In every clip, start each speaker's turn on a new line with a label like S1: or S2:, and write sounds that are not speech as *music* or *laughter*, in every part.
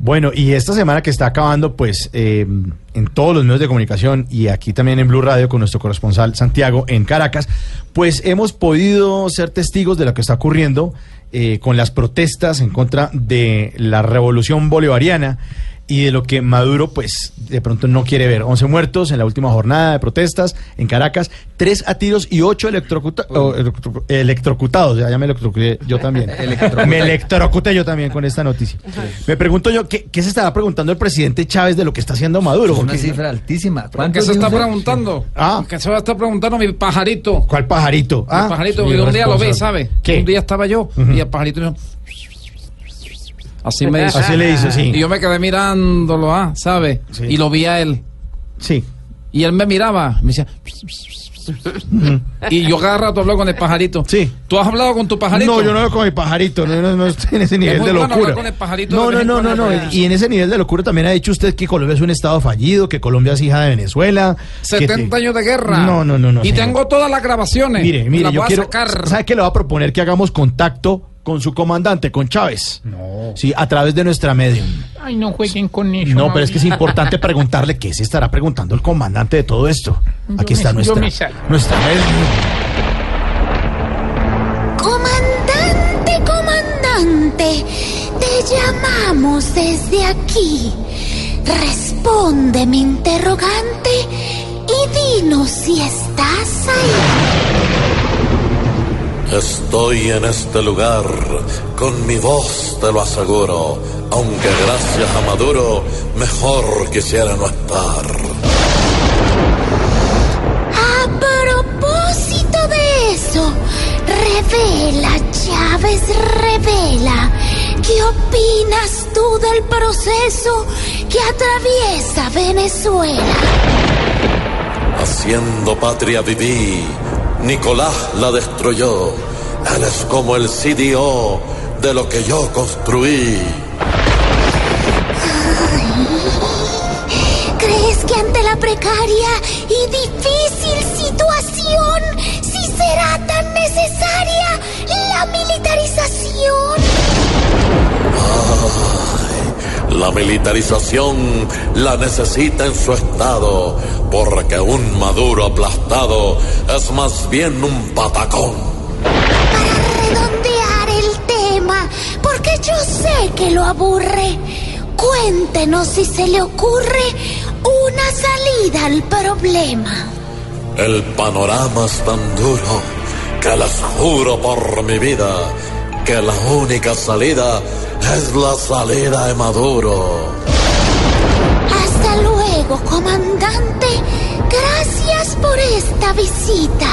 S1: Bueno, y esta semana que está acabando, pues eh, en todos los medios de comunicación y aquí también en Blue Radio con nuestro corresponsal Santiago en Caracas, pues hemos podido ser testigos de lo que está ocurriendo eh, con las protestas en contra de la revolución bolivariana y de lo que Maduro, pues, de pronto no quiere ver. 11 muertos en la última jornada de protestas en Caracas, tres a tiros y ocho electrocuta- electro- electrocutados. Ya, ya me electrocuté yo también. *laughs* me electrocuté yo también con esta noticia. Me pregunto yo, ¿qué, qué se estará preguntando el presidente Chávez de lo que está haciendo Maduro?
S2: Una
S1: Porque-
S2: cifra altísima.
S3: ¿Qué
S2: ¿Cuántos
S3: se está preguntando?
S1: Ah.
S3: ¿Qué se va a estar preguntando mi pajarito?
S1: ¿Cuál pajarito? Ah,
S3: el pajarito, que un día lo ve. ¿sabe?
S1: ¿Qué?
S3: Un día estaba yo y el pajarito dijo, Así me dice.
S1: Así le hizo, sí.
S3: Y yo me quedé mirándolo, ah, ¿sabe?
S1: Sí.
S3: Y lo vi a él.
S1: Sí.
S3: Y él me miraba, me decía. y yo cada rato hablo con el pajarito.
S1: Sí.
S3: ¿Tú has hablado con tu pajarito?
S1: No, yo no veo con mi pajarito, no, no, no estoy en ese nivel
S3: muy
S1: de locura.
S3: hablar con el pajarito
S1: no, no, no, no, no. Y en ese nivel de locura también ha dicho usted que Colombia es un estado fallido, que Colombia es hija de Venezuela. que
S3: 70
S1: te-
S3: años de guerra.
S1: No, no, no, no.
S3: Y
S1: señor.
S3: tengo todas las grabaciones.
S1: Mire, mire, yo quiero.
S3: sacar.
S1: ¿Sabe qué le va a proponer que hagamos contacto con su comandante, con Chávez? No. Sí, a través de nuestra medium.
S4: Ay, no jueguen con eso.
S1: No, pero es que es importante preguntarle qué se estará preguntando el comandante de todo esto. Aquí
S4: me-
S1: está nuestra, nuestra medium.
S5: Comandante, comandante, te llamamos desde aquí. Responde mi interrogante y dinos si estás ahí.
S6: Estoy en este lugar, con mi voz te lo aseguro, aunque gracias a Maduro mejor quisiera no estar.
S5: A propósito de eso, revela, Chávez, revela. ¿Qué opinas tú del proceso que atraviesa Venezuela?
S6: Haciendo patria viví, Nicolás la destruyó, él es como el CDO de lo que yo construí.
S5: ¿Crees que ante la precaria y difícil situación, sí será tan necesaria
S6: La militarización la necesita en su estado, porque un Maduro aplastado es más bien un patacón.
S5: Para redondear el tema, porque yo sé que lo aburre, cuéntenos si se le ocurre una salida al problema.
S6: El panorama es tan duro que les juro por mi vida que la única salida es la salida de Maduro.
S5: Hasta luego, comandante. Gracias por esta visita.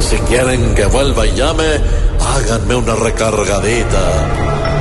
S6: Si quieren que vuelva y llame, háganme una recargadita.